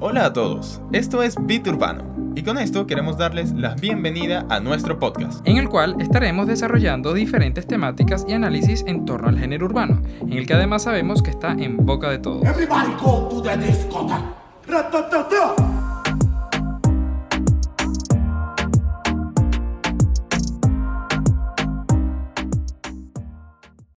Hola a todos, esto es Bit Urbano. Y con esto queremos darles la bienvenida a nuestro podcast, en el cual estaremos desarrollando diferentes temáticas y análisis en torno al género urbano, en el que además sabemos que está en boca de todos. Everybody go to the discotheque.